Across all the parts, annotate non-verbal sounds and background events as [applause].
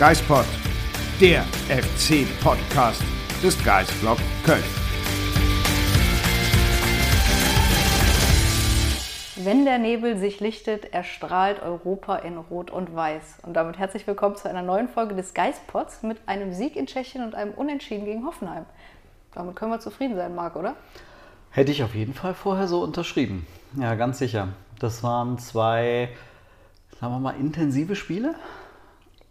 Geispod, der FC-Podcast des Geistblog Köln. Wenn der Nebel sich lichtet, erstrahlt Europa in Rot und Weiß. Und damit herzlich willkommen zu einer neuen Folge des Geistpods mit einem Sieg in Tschechien und einem Unentschieden gegen Hoffenheim. Damit können wir zufrieden sein, Marc, oder? Hätte ich auf jeden Fall vorher so unterschrieben. Ja, ganz sicher. Das waren zwei, sagen wir mal, intensive Spiele.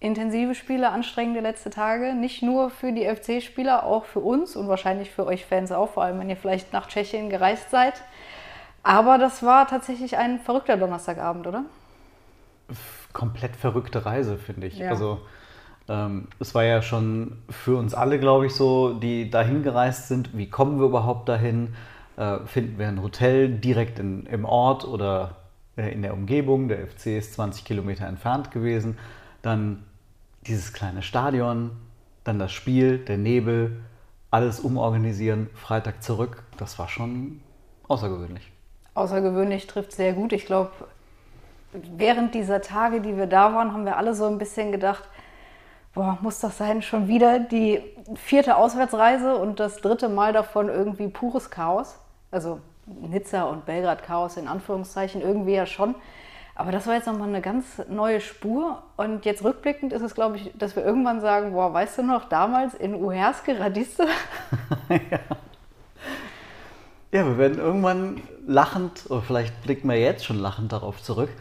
Intensive Spiele, anstrengende letzte Tage. Nicht nur für die FC-Spieler, auch für uns und wahrscheinlich für euch Fans auch, vor allem wenn ihr vielleicht nach Tschechien gereist seid. Aber das war tatsächlich ein verrückter Donnerstagabend, oder? Komplett verrückte Reise, finde ich. Ja. Also ähm, es war ja schon für uns alle, glaube ich, so, die dahin gereist sind. Wie kommen wir überhaupt dahin? Äh, finden wir ein Hotel direkt in, im Ort oder äh, in der Umgebung? Der FC ist 20 Kilometer entfernt gewesen. Dann dieses kleine Stadion, dann das Spiel, der Nebel, alles umorganisieren, Freitag zurück. Das war schon außergewöhnlich. Außergewöhnlich trifft sehr gut. Ich glaube, während dieser Tage, die wir da waren, haben wir alle so ein bisschen gedacht, boah, muss das sein, schon wieder die vierte Auswärtsreise und das dritte Mal davon irgendwie pures Chaos. Also Nizza und Belgrad Chaos in Anführungszeichen irgendwie ja schon. Aber das war jetzt nochmal eine ganz neue Spur. Und jetzt rückblickend ist es, glaube ich, dass wir irgendwann sagen, boah, weißt du noch, damals in Uherske, Radiste? [laughs] Ja, wir werden irgendwann lachend, oder vielleicht blicken wir jetzt schon lachend darauf zurück.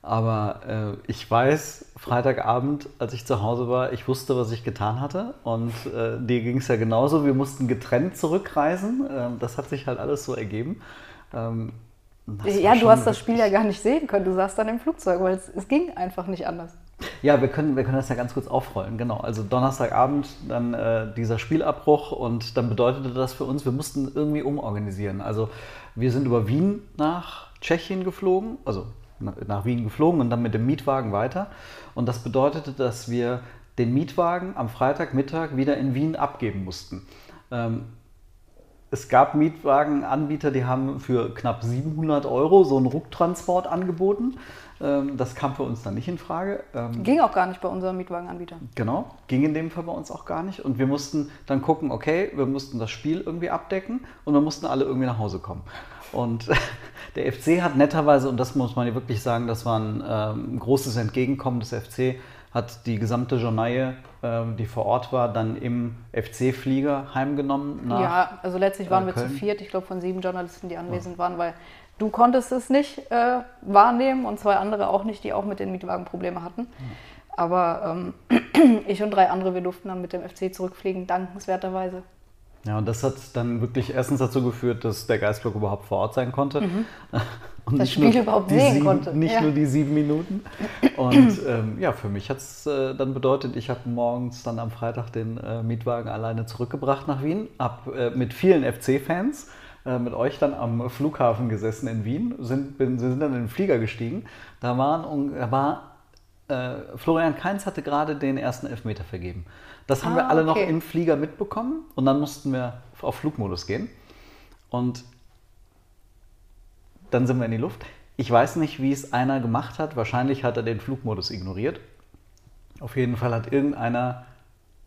Aber äh, ich weiß, Freitagabend, als ich zu Hause war, ich wusste, was ich getan hatte. Und äh, dir ging es ja genauso. Wir mussten getrennt zurückreisen. Ähm, das hat sich halt alles so ergeben. Ähm, das Ja, du hast das Spiel ja gar nicht sehen können. Du saßt dann im Flugzeug, weil es, es ging einfach nicht anders. Ja, wir können, wir können das ja ganz kurz aufrollen. Genau. Also Donnerstagabend dann äh, dieser Spielabbruch und dann bedeutete das für uns, wir mussten irgendwie umorganisieren. Also wir sind über Wien nach Tschechien geflogen, also na- nach Wien geflogen und dann mit dem Mietwagen weiter. Und das bedeutete, dass wir den Mietwagen am Freitagmittag wieder in Wien abgeben mussten. Ähm, es gab Mietwagenanbieter, die haben für knapp 700 Euro so einen Rucktransport angeboten. Ähm, Das kam für uns dann nicht in Frage. Ähm, Ging auch gar nicht bei unserem Mietwagenanbieter. Genau, ging in dem Fall bei uns auch gar nicht. Und wir mussten dann gucken, okay, wir mussten das Spiel irgendwie abdecken und wir mussten alle irgendwie nach Hause kommen. Und [laughs] der FC hat netterweise, und das muss man ja wirklich sagen, das war ein ähm, großes Entgegenkommen des FC, hat die gesamte Journaille, ähm, die vor Ort war, dann im FC-Flieger heimgenommen. Ja, also letztlich waren äh, wir zu viert, ich glaube von sieben Journalisten, die anwesend waren, weil du konntest es nicht äh, wahrnehmen und zwei andere auch nicht, die auch mit den Mietwagen Probleme hatten. Aber ähm, [clears throat] ich und drei andere, wir durften dann mit dem FC zurückfliegen, dankenswerterweise. Ja, und das hat dann wirklich erstens dazu geführt, dass der Geistblock überhaupt vor Ort sein konnte. [laughs] Und Das nicht Spiel nur überhaupt die sehen sieben, konnte. Nicht Ja. nur die sieben Minuten. Und ähm, ja, für mich hat es äh, dann bedeutet, ich habe morgens dann am Freitag den äh, Mietwagen alleine zurückgebracht nach Wien, habe äh, mit vielen FC-Fans äh, mit euch dann am Flughafen gesessen in Wien, sind, bin, sind dann in den Flieger gestiegen. Da, waren, da war äh, Florian Kainz hatte gerade den ersten Elfmeter vergeben. Das haben Ah, wir alle noch okay. im Flieger mitbekommen und dann mussten wir auf Flugmodus gehen. Und dann sind wir in die Luft. Ich weiß nicht, wie es einer gemacht hat. Wahrscheinlich hat er den Flugmodus ignoriert. Auf jeden Fall hat irgendeiner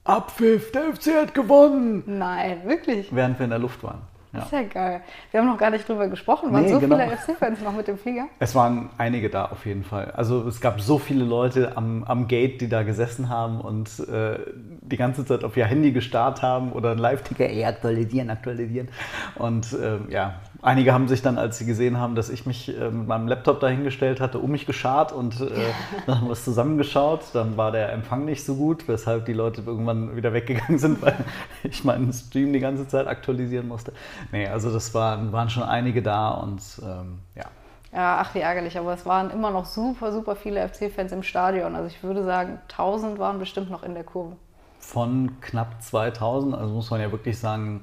Abpfiff, der FC hat gewonnen, Nein, wirklich. während wir in der Luft waren. Das ist ja geil. Wir haben noch gar nicht drüber gesprochen. Waren Nee, so genau. viele FC-Fans noch mit dem Flieger? Es waren einige da auf jeden Fall. Also es gab so viele Leute am, am Gate, die da gesessen haben und äh, die ganze Zeit auf ihr Handy gestarrt haben oder ein Live-Ticker, ey, aktualisieren, aktualisieren. Und ähm, ja, Einige haben sich dann, als sie gesehen haben, dass ich mich äh, mit meinem Laptop dahingestellt hatte, um mich geschart und äh, [laughs] dann haben wir es zusammengeschaut. Dann war der Empfang nicht so gut, weshalb die Leute irgendwann wieder weggegangen sind, weil [laughs] ich meinen Stream die ganze Zeit aktualisieren musste. Nee, also das waren, waren schon einige da und ähm, ja. Ja, ach wie ärgerlich, aber es waren immer noch super, super viele FC-Fans im Stadion. Also ich würde sagen, 1000 waren bestimmt noch in der Kurve. Von knapp 2000, also muss man ja wirklich sagen,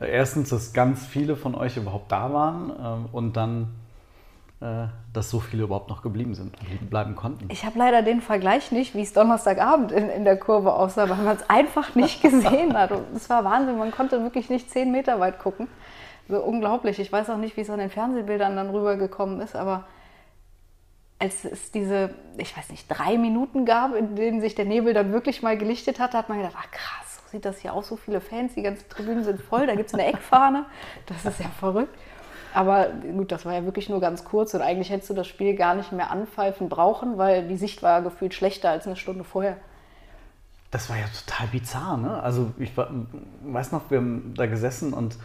erstens, dass ganz viele von euch überhaupt da waren ähm, und dann, äh, dass so viele überhaupt noch geblieben sind und bleiben konnten. Ich habe leider den Vergleich nicht, wie es Donnerstagabend in, in der Kurve aussah, weil man es einfach nicht [laughs] gesehen hat. Es war Wahnsinn, man konnte wirklich nicht zehn Meter weit gucken. So unglaublich. Ich weiß auch nicht, wie es an den Fernsehbildern dann rübergekommen ist, aber als es diese, ich weiß nicht, drei Minuten gab, in denen sich der Nebel dann wirklich mal gelichtet hatte, hat man gedacht, ach krass, sieht das hier aus, so viele Fans, die ganzen Tribünen sind voll, da gibt es eine Eckfahne, das ist ja verrückt. Aber gut, das war ja wirklich nur ganz kurz und eigentlich hättest du das Spiel gar nicht mehr anpfeifen brauchen, weil die Sicht war gefühlt schlechter als eine Stunde vorher. Das war ja total bizarr, ne? Also ich war, weiß noch, wir haben da gesessen und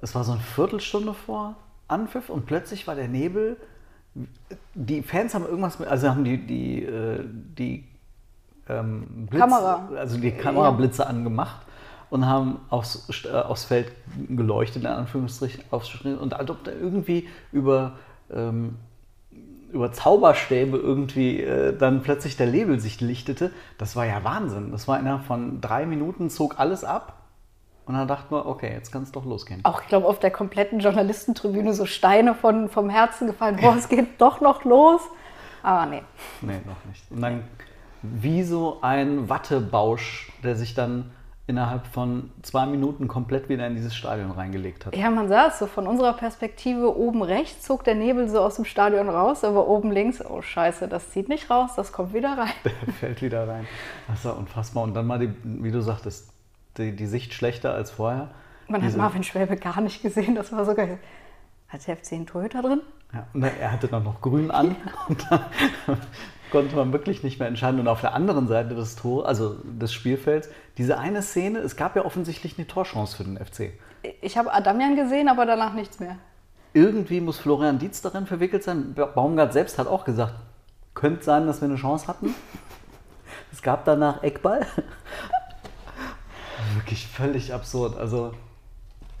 es war so eine Viertelstunde vor Anpfiff und plötzlich war der Nebel. Die Fans haben irgendwas mit, also haben die, die, äh, die ähm, Blitz, Kamera. also die Kamerablitze ja. angemacht und haben aufs, äh, aufs Feld geleuchtet, in Anführungsstrichen, aufgeschnitten und als ob da irgendwie über, ähm, über Zauberstäbe irgendwie äh, dann plötzlich der Nebel sich lichtete, das war ja Wahnsinn. Das war innerhalb von drei Minuten, zog alles ab und dann dachten wir, okay, jetzt kann es doch losgehen. Auch, ich glaube, auf der kompletten Journalistentribüne so Steine von, vom Herzen gefallen. Boah, es geht doch noch los. Aber nee. Nee, noch nicht. Und dann wie so ein Wattebausch, der sich dann innerhalb von zwei Minuten komplett wieder in dieses Stadion reingelegt hat. Ja, man sah es so von unserer Perspektive oben rechts zog der Nebel so aus dem Stadion raus, aber oben links, oh Scheiße, das zieht nicht raus, das kommt wieder rein. [laughs] Der fällt wieder rein. Das war unfassbar. Und dann mal, die, wie du sagtest, die, die Sicht schlechter als vorher. Man Diese, hat Marvin Schwäbe gar nicht gesehen, das war sogar. Hat der FC einen Torhüter drin? Ja, und er hatte dann noch grün an und dann konnte man wirklich nicht mehr entscheiden. Und auf der anderen Seite des Tor, also des Spielfelds, diese eine Szene, es gab ja offensichtlich eine Torchance für den FC. Ich habe Adamian gesehen, aber danach nichts mehr. Irgendwie muss Florian Dietz darin verwickelt sein. Baumgart selbst hat auch gesagt, könnte sein, dass wir eine Chance hatten. [laughs] Es gab danach Eckball [laughs] wirklich völlig absurd. Also,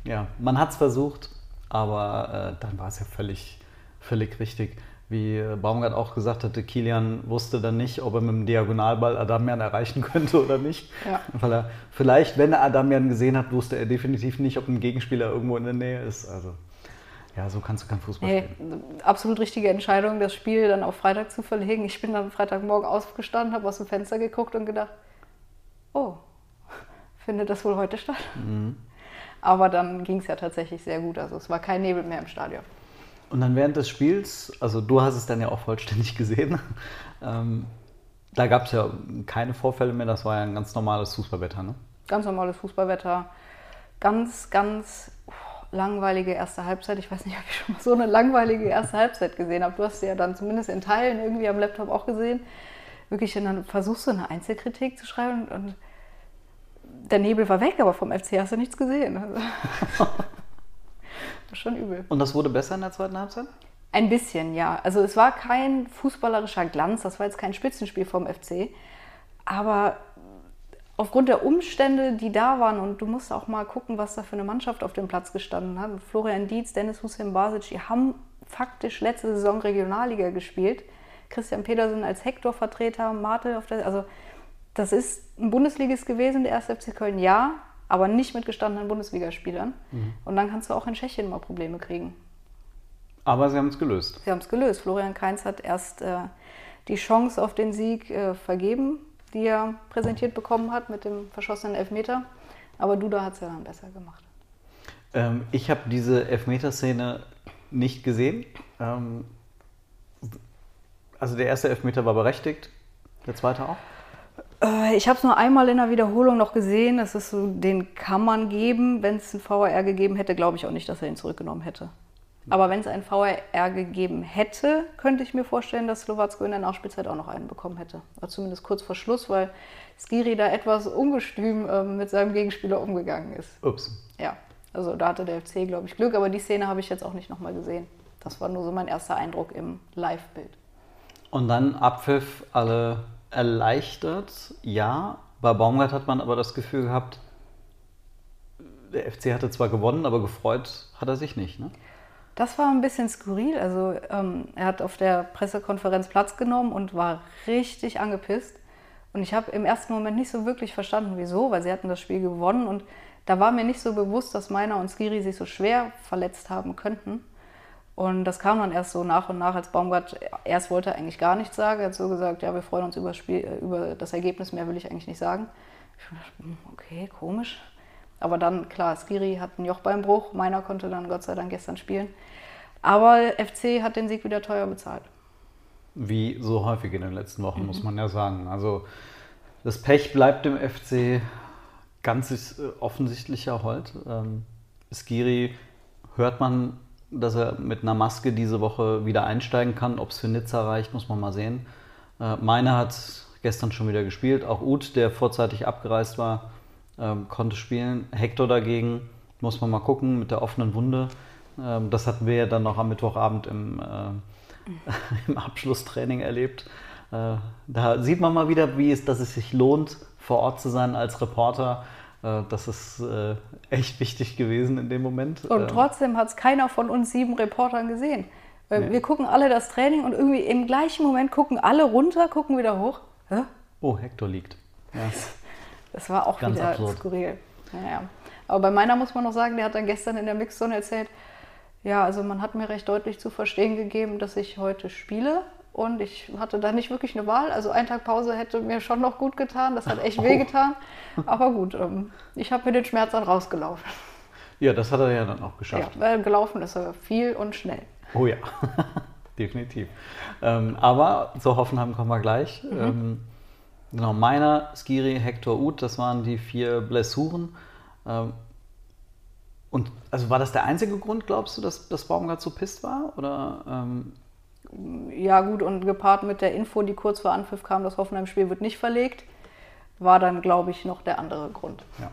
ja, man hat es versucht, aber äh, dann war es ja völlig, völlig richtig. Wie Baumgart auch gesagt hatte, Kilian wusste dann nicht, ob er mit dem Diagonalball Adamian erreichen könnte oder nicht. Ja. Weil er vielleicht, wenn er Adamian gesehen hat, wusste er definitiv nicht, ob ein Gegenspieler irgendwo in der Nähe ist. Also ja, so kannst du kein Fußball nee, spielen. Absolut richtige Entscheidung, das Spiel dann auf Freitag zu verlegen. Ich bin dann Freitagmorgen aufgestanden, habe aus dem Fenster geguckt und gedacht, oh, [laughs] findet das wohl heute statt. Mhm. Aber dann ging es ja tatsächlich sehr gut. Also es war kein Nebel mehr im Stadion. Und dann während des Spiels, also du hast es dann ja auch vollständig [laughs] gesehen, ähm, da gab es ja keine Vorfälle mehr, das war ja ein ganz normales Fußballwetter, ne? Ganz normales Fußballwetter. Ganz, ganz langweilige erste Halbzeit. Ich weiß nicht, [laughs] ob ich schon mal so eine langweilige erste Halbzeit gesehen habe. Du hast sie ja dann zumindest in Teilen irgendwie am Laptop auch gesehen. Wirklich, dann versuchst du eine Einzelkritik zu schreiben und der Nebel war weg, aber vom FC hast du nichts gesehen. [laughs] Schon übel. Und das wurde besser in der zweiten Halbzeit? Ein bisschen, ja. Also es war kein fußballerischer Glanz, das war jetzt kein Spitzenspiel vom FC. Aber aufgrund der Umstände, die da waren, und du musst auch mal gucken, was da für eine Mannschaft auf dem Platz gestanden hat. Florian Dietz, Dennis Hussein Basic, die haben faktisch letzte Saison Regionalliga gespielt. Christian Petersen als Hector-Vertreter, Martel auf der. Also das ist ein Bundesligist gewesen, der erste FC Köln, ja, aber nicht mit gestandenen Bundesligaspielern. Mhm. Und dann kannst du auch in Tschechien mal Probleme kriegen. Aber sie haben es gelöst. Sie haben es gelöst. Florian Kainz hat erst äh, die Chance auf den Sieg äh, vergeben, die er präsentiert bekommen hat mit dem verschossenen Elfmeter. Aber Duda hat es ja dann besser gemacht. Ähm, ich habe diese Elfmeterszene nicht gesehen. Ähm, also der erste Elfmeter war berechtigt, der zweite auch? Äh, ich habe es nur einmal in der Wiederholung noch gesehen. Das ist so, den kann man geben. Wenn es einen VAR gegeben hätte, glaube ich auch nicht, dass er ihn zurückgenommen hätte. Aber wenn es einen VAR gegeben hätte, könnte ich mir vorstellen, dass Slowacko in der Nachspielzeit auch noch einen bekommen hätte. Oder zumindest kurz vor Schluss, weil Skiri da etwas ungestüm äh, mit seinem Gegenspieler umgegangen ist. Ups. Ja, Also da hatte der FC, glaube ich, Glück, aber die Szene habe ich jetzt auch nicht nochmal gesehen. Das war nur so mein erster Eindruck im Live-Bild. Und dann Abpfiff, alle erleichtert, ja. Bei Baumgart hat man aber das Gefühl gehabt, der FC hatte zwar gewonnen, aber gefreut hat er sich nicht. Ne? Das war ein bisschen skurril. Also ähm, er hat auf der Pressekonferenz Platz genommen und war richtig angepisst. Und ich habe im ersten Moment nicht so wirklich verstanden, wieso, weil sie hatten das Spiel gewonnen und da war mir nicht so bewusst, dass Meiner und Skiri sich so schwer verletzt haben könnten. Und das kam dann erst so nach und nach, als Baumgart erst wollte er eigentlich gar nichts sagen. Er hat so gesagt, ja, wir freuen uns über das, Spiel, äh, über das Ergebnis, mehr will ich eigentlich nicht sagen. Ich dachte, hm, okay, komisch. Aber dann, klar, Skiri hat einen Jochbeinbruch, meiner konnte dann Gott sei Dank gestern spielen. Aber FC hat den Sieg wieder teuer bezahlt. Wie so häufig in den letzten Wochen, mhm. muss man ja sagen. Also das Pech bleibt dem FC ganz äh, offensichtlicher heute. Ähm, Skiri hört man, dass er mit einer Maske diese Woche wieder einsteigen kann. Ob es für Nizza reicht, muss man mal sehen. Äh, Meiner hat gestern schon wieder gespielt. Auch Uth, der vorzeitig abgereist war, ähm, konnte spielen. Hector dagegen muss man mal gucken mit der offenen Wunde. Ähm, das hatten wir ja dann noch am Mittwochabend im, äh, [laughs] im Abschlusstraining erlebt. Äh, da sieht man mal wieder, wie es, dass es sich lohnt, vor Ort zu sein als Reporter. Äh, das ist äh, echt wichtig gewesen in dem Moment. Und ähm, trotzdem hat es keiner von uns sieben Reportern gesehen. Nee. Wir gucken alle das Training und irgendwie im gleichen Moment gucken alle runter, gucken wieder hoch. Hä? Oh, Hector liegt. Ja. [laughs] Das war auch Ganz wieder absurd. skurril. Naja. Aber bei meiner muss man noch sagen, der hat dann gestern in der Mixzone erzählt, ja, also man hat mir recht deutlich zu verstehen gegeben, dass ich heute spiele und ich hatte da nicht wirklich eine Wahl. Also ein Tag Pause hätte mir schon noch gut getan, das hat echt oh. [laughs] wehgetan. Aber gut, ähm, ich habe mir den Schmerz dann rausgelaufen. Ja, das hat er ja dann auch geschafft. Ja, weil gelaufen ist er viel und schnell. Oh ja, [laughs] definitiv. Ähm, aber zu Hoffenheim kommen wir gleich. Mhm. Ähm, Genau, meiner, Skiri, Hector, Uth, das waren die vier Blessuren. Ähm, und also war das der einzige Grund, glaubst du, dass, dass Baumgart so pisst war? Oder, ähm ja, gut, und gepaart mit der Info, die kurz vor Anpfiff kam, das Hoffenheim-Spiel wird nicht verlegt, war dann, glaube ich, noch der andere Grund. Ja.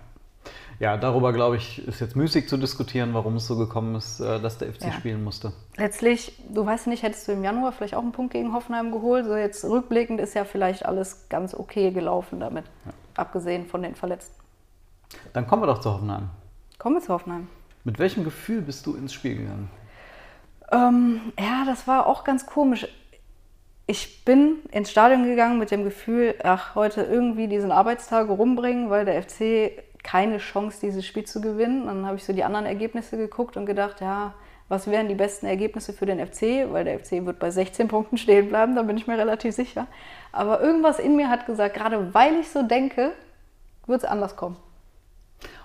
Ja, darüber glaube ich, ist jetzt müßig zu diskutieren, warum es so gekommen ist, äh, dass der FC ja. spielen musste. Letztlich, du weißt nicht, hättest du im Januar vielleicht auch einen Punkt gegen Hoffenheim geholt. So jetzt rückblickend ist ja vielleicht alles ganz okay gelaufen damit, ja. abgesehen von den Verletzten. Dann kommen wir doch zu Hoffenheim. Kommen wir zu Hoffenheim. Mit welchem Gefühl bist du ins Spiel gegangen? Ähm, ja, das war auch ganz komisch. Ich bin ins Stadion gegangen mit dem Gefühl, ach, heute irgendwie diesen Arbeitstag rumbringen, weil der FC keine Chance, dieses Spiel zu gewinnen. Dann habe ich so die anderen Ergebnisse geguckt und gedacht, ja, was wären die besten Ergebnisse für den FC? Weil der FC wird bei 16 Punkten stehen bleiben, da bin ich mir relativ sicher. Aber irgendwas in mir hat gesagt, gerade weil ich so denke, wird es anders kommen.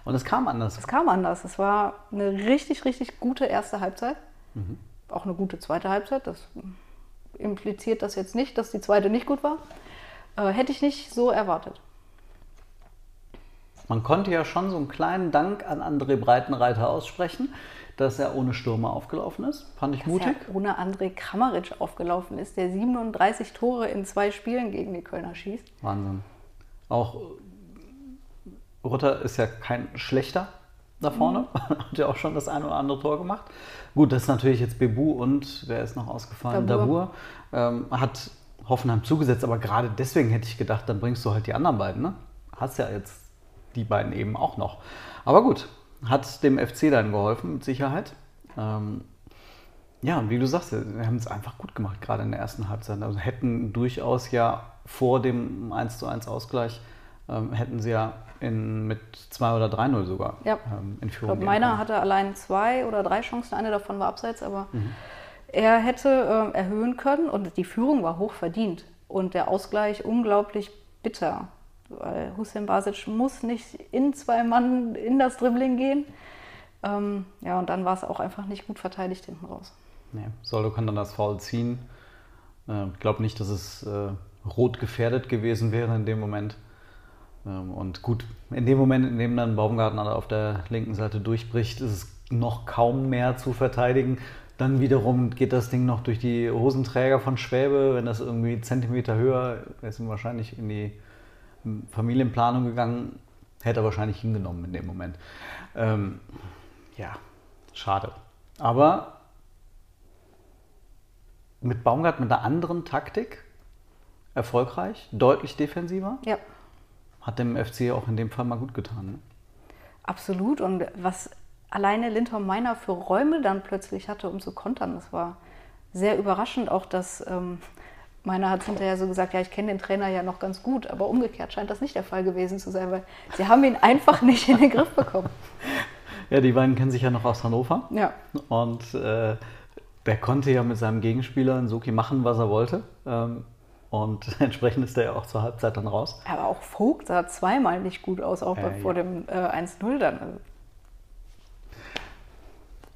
Und es kam anders. Es kam anders. Es war eine richtig, richtig gute erste Halbzeit. Mhm. Auch eine gute zweite Halbzeit. Das impliziert das jetzt nicht, dass die zweite nicht gut war. Äh, hätte ich nicht so erwartet. Man konnte ja schon so einen kleinen Dank an André Breitenreiter aussprechen, dass er ohne Stürmer aufgelaufen ist. Fand ich dass mutig. Er ohne André Kramaric aufgelaufen ist, der 37 Tore in zwei Spielen gegen die Kölner schießt. Wahnsinn. Auch Rutter ist ja kein schlechter da vorne. Mhm. [laughs] Hat ja auch schon das eine oder andere Tor gemacht. Gut, das ist natürlich jetzt Bebu und wer ist noch ausgefallen? Dabur. Dabur ähm, hat Hoffenheim zugesetzt, aber gerade deswegen hätte ich gedacht, dann bringst du halt die anderen beiden. Ne? Hast ja jetzt die beiden eben auch noch. Aber gut, hat dem FC dann geholfen, mit Sicherheit. Ähm, ja, und wie du sagst, wir haben es einfach gut gemacht, gerade in der ersten Halbzeit. Also hätten durchaus ja vor dem 1 zu 1 Ausgleich, ähm, hätten sie ja in, mit 2 oder 3-0 sogar ja. ähm, in Führung. Ich glaube, meiner hatte allein zwei oder drei Chancen, eine davon war abseits, aber mhm. er hätte äh, erhöhen können und die Führung war hoch verdient und der Ausgleich unglaublich bitter weil Hussein Basic muss nicht in zwei Mann in das Dribbling gehen. Ähm, ja, und dann war es auch einfach nicht gut verteidigt hinten raus. Nee, Soldo kann dann das Foul ziehen. Ich äh, glaube nicht, dass es äh, rot gefährdet gewesen wäre in dem Moment. Ähm, und gut, in dem Moment, in dem dann Baumgartner auf der linken Seite durchbricht, ist es noch kaum mehr zu verteidigen. Dann wiederum geht das Ding noch durch die Hosenträger von Schwäbe. Wenn das irgendwie Zentimeter höher ist, wahrscheinlich in die Familienplanung gegangen, hätte er wahrscheinlich hingenommen in dem Moment. Ähm, Ja, schade. Aber mit Baumgart mit einer anderen Taktik erfolgreich, deutlich defensiver. Ja, Hat dem FC auch in dem Fall mal gut getan. Ne? absolut. Und was alleine Lindholm Meiner für Räume dann plötzlich hatte, um zu kontern, das war sehr überraschend. Auch dass ähm, Meiner hat hinterher so gesagt, ja, ich kenne den Trainer ja noch ganz gut, aber umgekehrt scheint das nicht der Fall gewesen zu sein, weil sie haben ihn einfach nicht in den Griff bekommen. [laughs] Ja, die beiden kennen sich ja noch aus Hannover. Ja, Und äh, der konnte ja mit seinem Gegenspieler Nsoki machen, was er wollte. Ähm, und [laughs] entsprechend ist er ja auch zur Halbzeit dann raus. aber auch Vogt sah zweimal nicht gut aus, auch Ja, vor ja. dem äh, 1-0 dann. Also,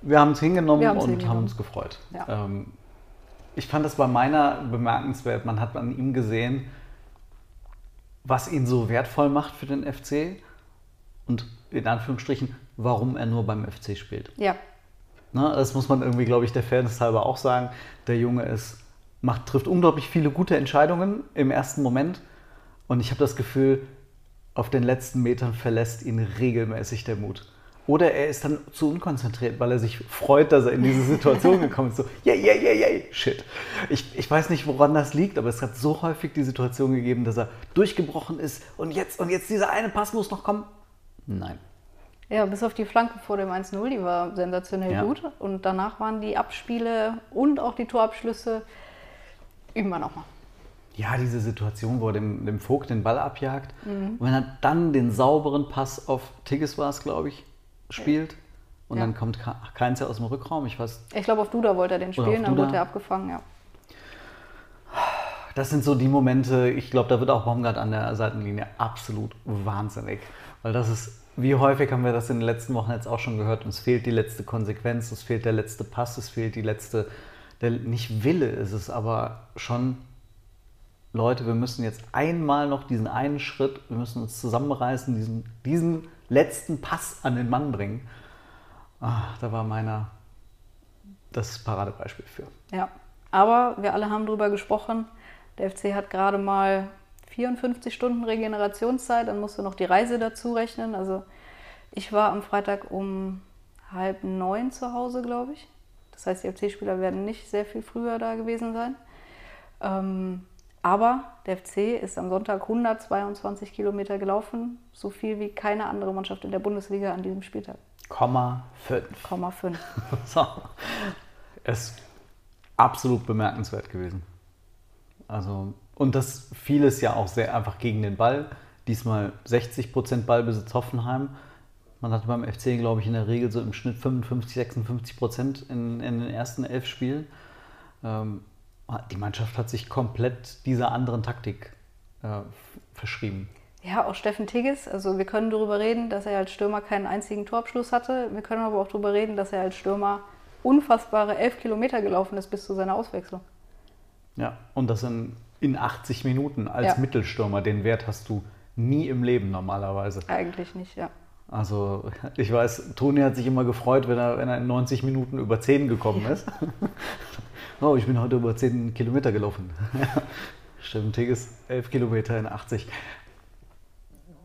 Wir haben es hingenommen und hingenommen. haben uns gefreut. Ja. Ähm, ich fand das bei meiner bemerkenswert. Man hat an ihm gesehen, was ihn so wertvoll macht für den FC und in Anführungsstrichen, warum er nur beim FC spielt. Ja, Ne, das muss man irgendwie, glaube ich, der Fairness halber auch sagen. Der Junge ist, macht, trifft unglaublich viele gute Entscheidungen im ersten Moment. Und ich habe das Gefühl, auf den letzten Metern verlässt ihn regelmäßig der Mut. Oder er ist dann zu unkonzentriert, weil er sich freut, dass er in diese Situation [laughs] gekommen ist. So, yeah, yeah, yeah, yeah, shit. Ich, ich weiß nicht, woran das liegt, aber es hat so häufig die Situation gegeben, dass er durchgebrochen ist und jetzt, und jetzt dieser eine Pass muss noch kommen. Nein. Ja, bis auf die Flanke vor dem 1-0, die war sensationell Ja. gut. Und danach waren die Abspiele und auch die Torabschlüsse immer nochmal. Ja, diese Situation, wo er dem, dem Vogt den Ball abjagt Mhm. und wenn er dann den sauberen Pass auf Tigges war es, glaube ich, spielt und Ja. dann kommt keins aus dem Rückraum. Ich weiß, Ich glaube, auf Duda wollte er den spielen, dann wurde er abgefangen, ja. das sind so die Momente, ich glaube, da wird auch Baumgart an der Seitenlinie absolut wahnsinnig. Weil das ist, wie häufig haben wir das in den letzten Wochen jetzt auch schon gehört, uns fehlt die letzte Konsequenz, es fehlt der letzte Pass, es fehlt die letzte, der, nicht Wille ist es, aber schon, Leute, wir müssen jetzt einmal noch diesen einen Schritt, wir müssen uns zusammenreißen, diesen, diesen letzten Pass an den Mann bringen. Ah, da war meiner das Paradebeispiel für. Ja, aber wir alle haben darüber gesprochen. Der FC hat gerade mal 54 Stunden Regenerationszeit, dann musst du noch die Reise dazu rechnen. Also ich war am Freitag um halb neun zu Hause, glaube ich. Das heißt, die FC-Spieler werden nicht sehr viel früher da gewesen sein. Ähm, aber der FC ist am Sonntag 122 Kilometer gelaufen, so viel wie keine andere Mannschaft in der Bundesliga an diesem Spieltag. Komma 5. 0,5. [laughs] So. Es ist absolut bemerkenswert gewesen. Also, und das vieles ja auch sehr einfach gegen den Ball. Diesmal 60% Ballbesitz Hoffenheim. Man hatte beim FC, glaube ich, in der Regel so im Schnitt 55, 56 Prozent in, in den ersten elf Spielen. Ähm, die Mannschaft hat sich komplett dieser anderen Taktik äh, verschrieben. Ja, auch Steffen Tigges. Also wir können darüber reden, dass er als Stürmer keinen einzigen Torabschluss hatte. Wir können aber auch darüber reden, dass er als Stürmer unfassbare elf Kilometer gelaufen ist bis zu seiner Auswechslung. Ja, und das in, in 80 Minuten als Ja. Mittelstürmer. Den Wert hast du nie im Leben normalerweise. Eigentlich nicht, ja. Also ich weiß, Toni hat sich immer gefreut, wenn er, wenn er in 90 Minuten über 10 gekommen ist. [laughs] oh, ich bin heute über 10 Kilometer gelaufen. [laughs] Stimmt, Tigges 11 Kilometer in 80.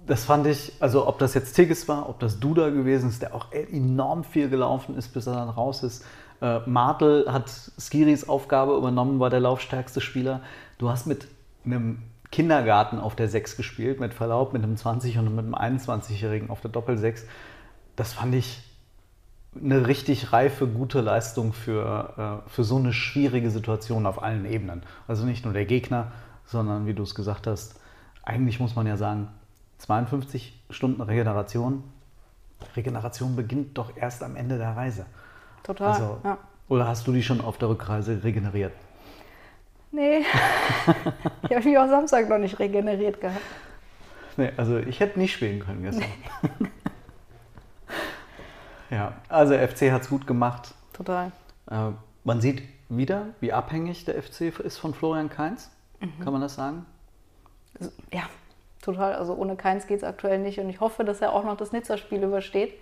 Das fand ich, also ob das jetzt Tigges war, ob das Duda gewesen ist, der auch enorm viel gelaufen ist, bis er dann raus ist. Äh, Martel hat Skiris Aufgabe übernommen, war der laufstärkste Spieler. Du hast mit einem Kindergarten auf der 6 gespielt, mit Verlaub, mit einem 20- und mit einem 21-Jährigen auf der Doppel-6. Das fand ich eine richtig reife, gute Leistung für, äh, für so eine schwierige Situation auf allen Ebenen. Also nicht nur der Gegner, sondern wie du es gesagt hast, eigentlich muss man ja sagen, 52 Stunden Regeneration. Regeneration beginnt doch erst am Ende der Reise. Total. Also, ja. Oder hast du die schon auf der Rückreise regeneriert? Nee, [laughs] ich habe mich auch Samstag noch nicht regeneriert gehabt. Nee, also ich hätte nicht spielen können gestern. [laughs] ja, also der FC hat es gut gemacht. Total. Äh, man sieht wieder, wie abhängig der FC ist von Florian Kainz. Kann man das sagen? Also, Ja, total. Also ohne Keins geht es aktuell nicht. Und ich hoffe, dass er auch noch das Nizza-Spiel übersteht,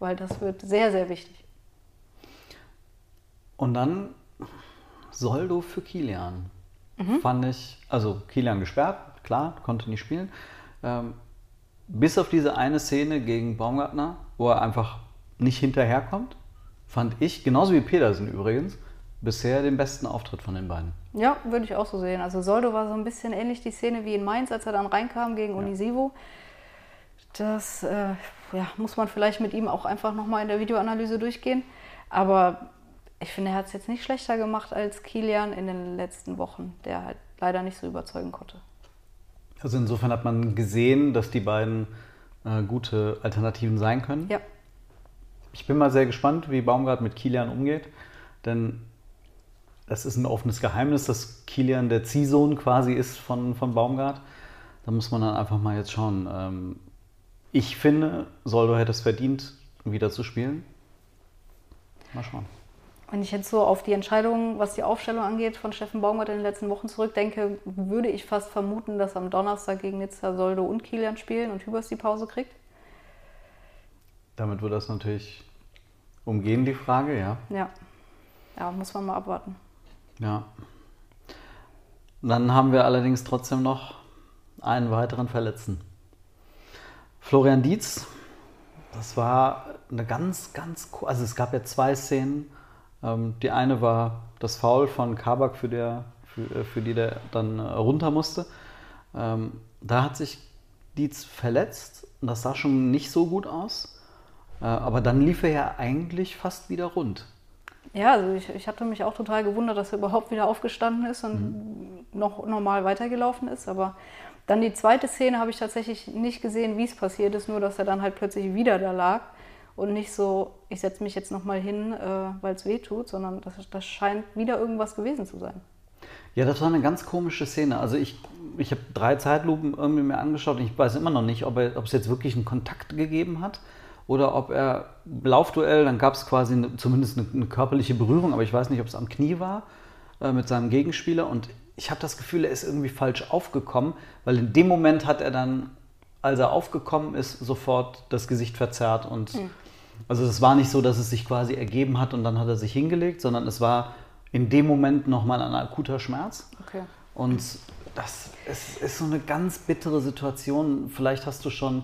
weil das wird sehr, sehr wichtig. Und dann Soldo für Kilian. Fand ich, also Kilian gesperrt, klar, konnte nicht spielen. Ähm, bis auf diese eine Szene gegen Baumgartner, wo er einfach nicht hinterherkommt, fand ich, genauso wie Pedersen übrigens, bisher den besten Auftritt von den beiden. Ja, würde ich auch so sehen. Also Soldo war so ein bisschen ähnlich die Szene wie in Mainz, als er dann reinkam gegen Unisivo. Das äh, ja, muss man vielleicht mit ihm auch einfach nochmal in der Videoanalyse durchgehen. Aber ich finde, er hat es jetzt nicht schlechter gemacht als Kilian in den letzten Wochen, der halt leider nicht so überzeugen konnte. Also insofern hat man gesehen, dass die beiden äh, gute Alternativen sein können. Ja. Ich bin mal sehr gespannt, wie Baumgart mit Kilian umgeht, denn es ist ein offenes Geheimnis, dass Kilian der Ziehsohn quasi ist von, von Baumgart. Da muss man dann einfach mal jetzt schauen. Ähm, ich finde, Soldo hätte es verdient, wieder zu spielen. Mal schauen. Wenn ich jetzt so auf die Entscheidung, was die Aufstellung angeht, von Steffen Baumgart in den letzten Wochen zurückdenke, würde ich fast vermuten, dass am Donnerstag gegen Nizza Soldo und Kilian spielen und Hübers die Pause kriegt. Damit wird das natürlich umgehen, die Frage, ja. Ja. Ja, muss man mal abwarten. Ja. Dann haben wir allerdings trotzdem noch einen weiteren Verletzten. Florian Dietz, das war eine ganz, ganz, also es gab ja zwei Szenen. Ähm, die eine war das Foul von Kabak, für, der, für, äh, für die der dann äh, runter musste. Ähm, da hat sich Dietz verletzt und das sah schon nicht so gut aus. Äh, aber dann lief er ja eigentlich fast wieder rund. Ja, also ich, ich hatte mich auch total gewundert, dass er überhaupt wieder aufgestanden ist und mhm. noch normal weitergelaufen ist. Aber dann die zweite Szene habe ich tatsächlich nicht gesehen, wie es passiert ist, nur dass er dann halt plötzlich wieder da lag und nicht so, ich setze mich jetzt nochmal hin, äh, weil es weh tut, sondern das, das scheint wieder irgendwas gewesen zu sein. Ja, das war eine ganz komische Szene. Also ich, ich habe drei Zeitlupen irgendwie mir angeschaut und ich weiß immer noch nicht, ob, er, ob es jetzt wirklich einen Kontakt gegeben hat oder ob er Laufduell, dann gab es quasi eine, zumindest eine, eine, körperliche Berührung, aber ich weiß nicht, ob es am Knie war äh, mit seinem Gegenspieler und ich habe das Gefühl, er ist irgendwie falsch aufgekommen, weil in dem Moment hat er dann, als er aufgekommen ist, sofort das Gesicht verzerrt und mhm. Also es war nicht so, dass es sich quasi ergeben hat und dann hat er sich hingelegt, sondern es war in dem Moment nochmal ein akuter Schmerz. Okay. Und das ist, ist so eine ganz bittere Situation. Vielleicht hast du schon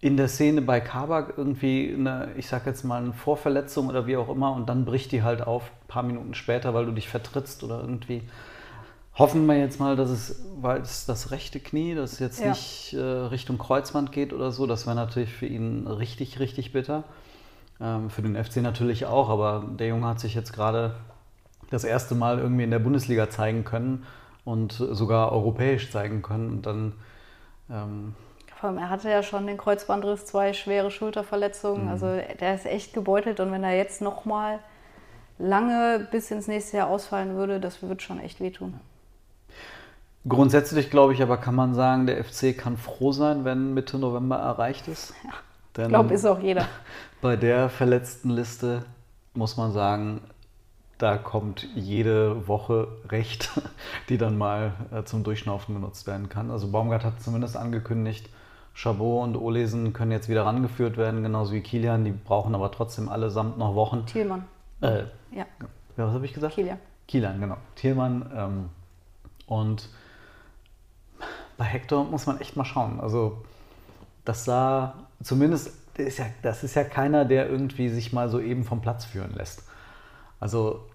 in der Szene bei Kabak irgendwie eine, ich sag jetzt mal, eine Vorverletzung oder wie auch immer und dann bricht die halt auf ein paar Minuten später, weil du dich vertrittst oder irgendwie. Hoffen wir jetzt mal, dass es, weil es das rechte Knie, das jetzt ja. nicht äh, Richtung Kreuzband geht oder so, das wäre natürlich für ihn richtig, richtig bitter. Ähm, für den FC natürlich auch, aber der Junge hat sich jetzt gerade das erste Mal irgendwie in der Bundesliga zeigen können und sogar europäisch zeigen können und dann ähm, vor allem, er hatte ja schon den Kreuzbandriss, zwei schwere Schulterverletzungen. Mhm. Also der ist echt gebeutelt. Und wenn er jetzt nochmal lange bis ins nächste Jahr ausfallen würde, das wird schon echt wehtun. Grundsätzlich glaube ich aber, kann man sagen, der FC kann froh sein, wenn Mitte November erreicht ist. Ja, Denn ich glaube, ist auch jeder. [laughs] Bei der verletzten Liste muss man sagen, da kommt jede Woche recht, [laughs] die dann mal äh, zum Durchschnaufen genutzt werden kann. Also Baumgart hat zumindest angekündigt, Chabot und Olesen können jetzt wieder rangeführt werden, genauso wie Kilian. Die brauchen aber trotzdem allesamt noch Wochen. Thielmann. Äh, ja. Was habe ich gesagt? Kilian. Kilian, genau. Thielmann. Ähm, und bei Hector muss man echt mal schauen. Also, das sah zumindest, ist ja, das ist ja keiner, der irgendwie sich mal so eben vom Platz führen lässt. Also,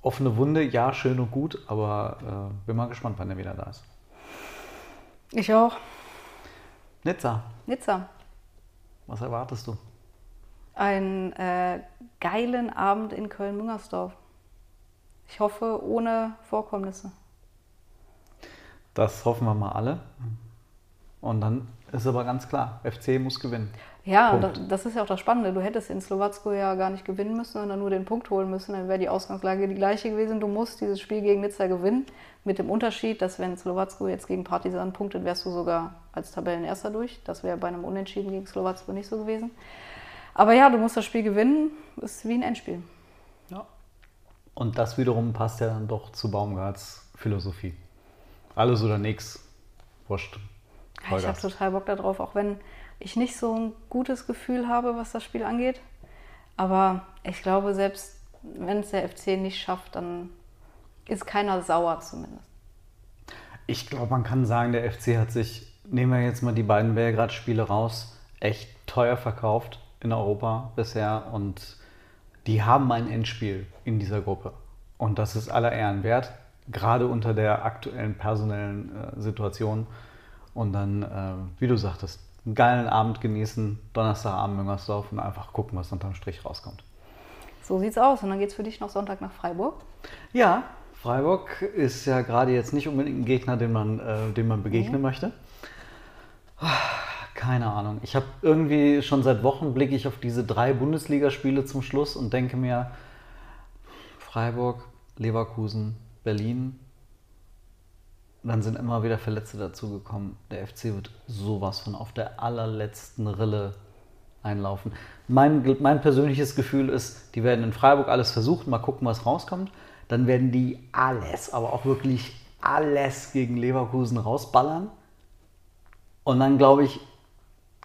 offene Wunde, ja, schön und gut, aber äh, bin mal gespannt, wann er wieder da ist. Ich auch. Nizza. Nizza. Was erwartest du? Einen äh, geilen Abend in Köln-Müngersdorf. Ich hoffe, ohne Vorkommnisse. Das hoffen wir mal alle. Und dann ist aber ganz klar, FC muss gewinnen. Ja, das, das, ist ja auch das Spannende. Du hättest in Slowacko ja gar nicht gewinnen müssen, sondern nur den Punkt holen müssen. Dann wäre die Ausgangslage die gleiche gewesen. Du musst dieses Spiel gegen Nizza gewinnen. Mit dem Unterschied, dass wenn Slowacko jetzt gegen Partizan punktet, wärst du sogar als Tabellenerster durch. Das wäre bei einem Unentschieden gegen Slowacko nicht so gewesen. Aber ja, du musst das Spiel gewinnen. Ist wie ein Endspiel. Ja. Und das wiederum passt ja dann doch zu Baumgarts Philosophie. Alles oder nichts. Wurscht. Ja, ich habe total Bock darauf, auch wenn ich nicht so ein gutes Gefühl habe, was das Spiel angeht. Aber ich glaube, selbst wenn es der FC nicht schafft, dann ist keiner sauer zumindest. Ich glaube, man kann sagen, der FC hat sich, nehmen wir jetzt mal die beiden Belgrad-Spiele raus, echt teuer verkauft in Europa bisher und die haben ein Endspiel in dieser Gruppe. Und das ist aller Ehren wert, gerade unter der aktuellen personellen äh, Situation. Und dann, äh, wie du sagtest, einen geilen Abend genießen, Donnerstagabend Müngersdorf und einfach gucken, was unterm Strich rauskommt. So sieht's aus. Und dann geht's für dich noch Sonntag nach Freiburg. Ja, Freiburg ist ja gerade jetzt nicht unbedingt ein Gegner, den man, äh, dem man begegnen mhm. möchte. Keine Ahnung. Ich habe irgendwie schon seit Wochen blicke ich auf diese drei Bundesligaspiele zum Schluss und denke mir, Freiburg, Leverkusen, Berlin. Dann sind immer wieder Verletzte dazugekommen. Der FC wird sowas von auf der allerletzten Rille einlaufen. Mein, mein persönliches Gefühl ist, die werden in Freiburg alles versuchen, mal gucken, was rauskommt. Dann werden die alles, aber auch wirklich alles gegen Leverkusen rausballern. Und dann, glaube ich,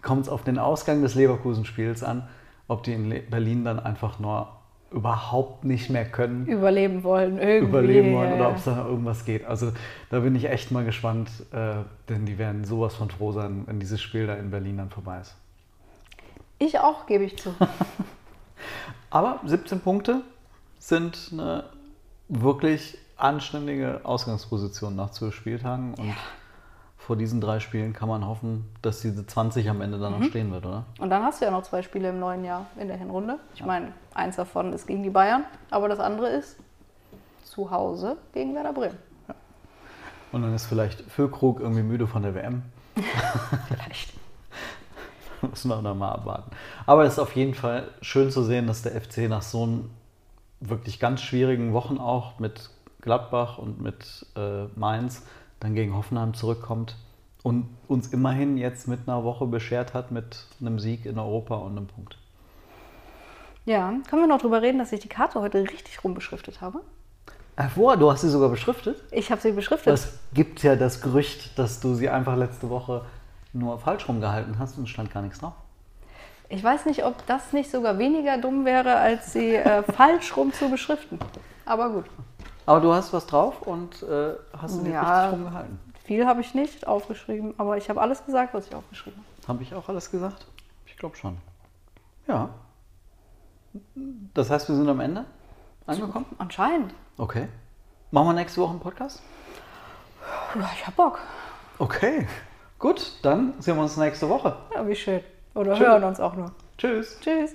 kommt es auf den Ausgang des Leverkusen-Spiels an, ob die in Berlin dann einfach nur überhaupt nicht mehr können. Überleben wollen, irgendwie. Überleben wollen oder ob es da irgendwas geht. Also da bin ich echt mal gespannt, äh, denn die werden sowas von froh sein, wenn dieses Spiel da in Berlin dann vorbei ist. Ich auch, gebe ich zu. [laughs] Aber 17 Punkte sind eine wirklich anständige Ausgangsposition nach zwölf Spieltagen und ja. Vor diesen drei Spielen kann man hoffen, dass diese 20 am Ende dann mhm. noch stehen wird, oder? Und dann hast du ja noch zwei Spiele im neuen Jahr in der Hinrunde. Ich ja. meine, eins davon ist gegen die Bayern, aber das andere ist zu Hause gegen Werder Bremen. Ja. Und dann ist vielleicht Füllkrug irgendwie müde von der WM. [laughs] vielleicht. Müssen wir noch mal abwarten. Aber es ist auf jeden Fall schön zu sehen, dass der FC nach so einem wirklich ganz schwierigen Wochen auch mit Gladbach und mit äh, Mainz dann gegen Hoffenheim zurückkommt und uns immerhin jetzt mit einer Woche beschert hat mit einem Sieg in Europa und einem Punkt. Ja, können wir noch darüber reden, dass ich die Karte heute richtig rumbeschriftet habe? Ach, wo? Du hast sie sogar beschriftet? Ich habe sie beschriftet. Es gibt ja das Gerücht, dass du sie einfach letzte Woche nur falsch rumgehalten hast und stand gar nichts drauf. Ich weiß nicht, ob das nicht sogar weniger dumm wäre, als sie äh, [laughs] falsch rum zu beschriften. Aber gut. Aber du hast was drauf und äh, hast sie ja, richtig rumgehalten. Viel habe ich nicht aufgeschrieben, aber ich habe alles gesagt, was ich aufgeschrieben habe. Habe ich auch alles gesagt? Ich glaube schon. Ja. Das heißt, wir sind am Ende angekommen? Anscheinend. Okay. Machen wir nächste Woche einen Podcast? Ja, ich habe Bock. Okay. Gut, dann sehen wir uns nächste Woche. Ja, wie schön. Oder Tschüss. hören uns auch nur. Tschüss. Tschüss.